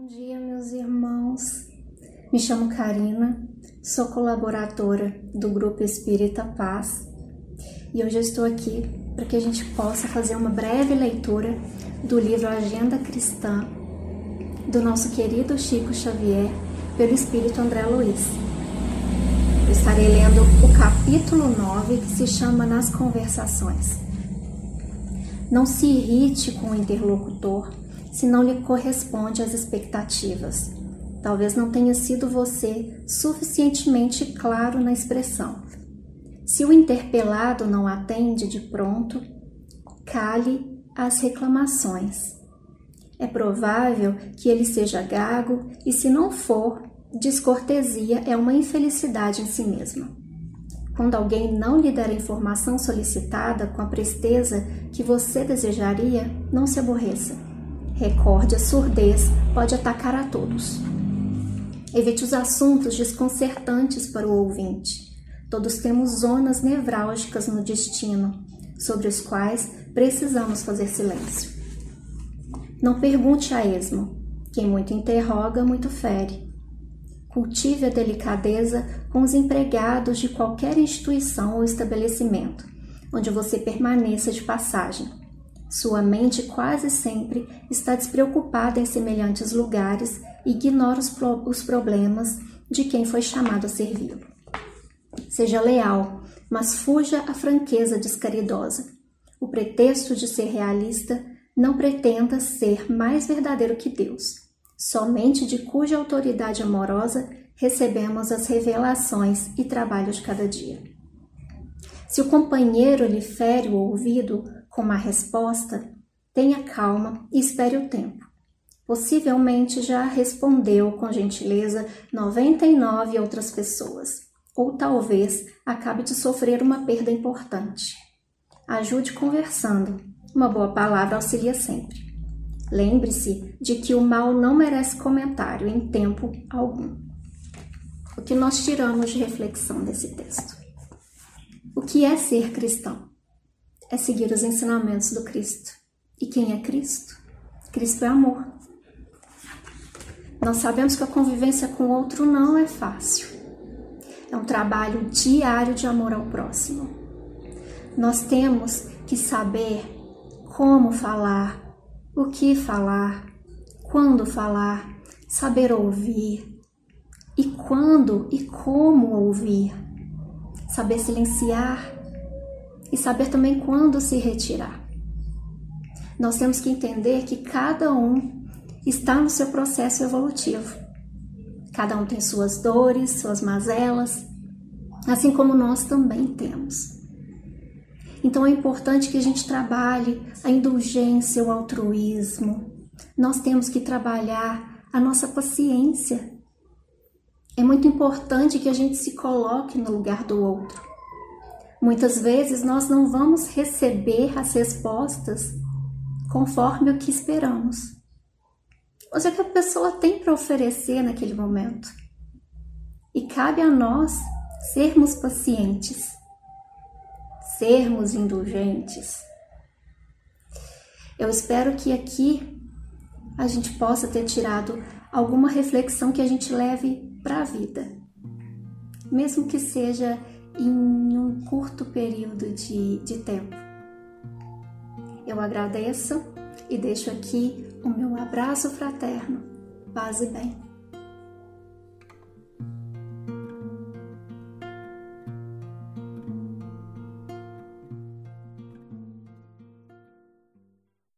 Bom dia, meus irmãos. Me chamo Karina, sou colaboradora do Grupo Espírita Paz e hoje eu estou aqui para que a gente possa fazer uma breve leitura do livro Agenda Cristã do nosso querido Chico Xavier, pelo Espírito André Luiz. Eu estarei lendo o capítulo 9 que se chama Nas Conversações. Não se irrite com o interlocutor se não lhe corresponde às expectativas. Talvez não tenha sido você suficientemente claro na expressão. Se o interpelado não atende de pronto, cale as reclamações. É provável que ele seja gago e, se não for, descortesia é uma infelicidade em si mesma. Quando alguém não lhe der a informação solicitada com a presteza que você desejaria, não se aborreça Recorde, a surdez pode atacar a todos. Evite os assuntos desconcertantes para o ouvinte. Todos temos zonas nevrálgicas no destino, sobre os quais precisamos fazer silêncio. Não pergunte a esmo. Quem muito interroga, muito fere. Cultive a delicadeza com os empregados de qualquer instituição ou estabelecimento, onde você permaneça de passagem sua mente quase sempre está despreocupada em semelhantes lugares e ignora os, pro os problemas de quem foi chamado a servi-lo. Seja leal, mas fuja a franqueza descaridosa. O pretexto de ser realista não pretenda ser mais verdadeiro que Deus. Somente de cuja autoridade amorosa recebemos as revelações e trabalho de cada dia. Se o companheiro lhe fere o ouvido, com uma resposta, tenha calma e espere o tempo. Possivelmente já respondeu com gentileza 99 outras pessoas, ou talvez acabe de sofrer uma perda importante. Ajude conversando. Uma boa palavra auxilia sempre. Lembre-se de que o mal não merece comentário em tempo algum. O que nós tiramos de reflexão desse texto? O que é ser cristão? É seguir os ensinamentos do Cristo. E quem é Cristo? Cristo é amor. Nós sabemos que a convivência com o outro não é fácil. É um trabalho diário de amor ao próximo. Nós temos que saber como falar, o que falar, quando falar, saber ouvir e quando e como ouvir, saber silenciar e saber também quando se retirar. Nós temos que entender que cada um está no seu processo evolutivo. Cada um tem suas dores, suas mazelas, assim como nós também temos. Então é importante que a gente trabalhe a indulgência, o altruísmo. Nós temos que trabalhar a nossa paciência. É muito importante que a gente se coloque no lugar do outro. Muitas vezes nós não vamos receber as respostas conforme o que esperamos. Ou seja, que a pessoa tem para oferecer naquele momento. E cabe a nós sermos pacientes, sermos indulgentes. Eu espero que aqui a gente possa ter tirado alguma reflexão que a gente leve para a vida, mesmo que seja em um curto período de, de tempo. Eu agradeço e deixo aqui o meu abraço fraterno. Paz e bem.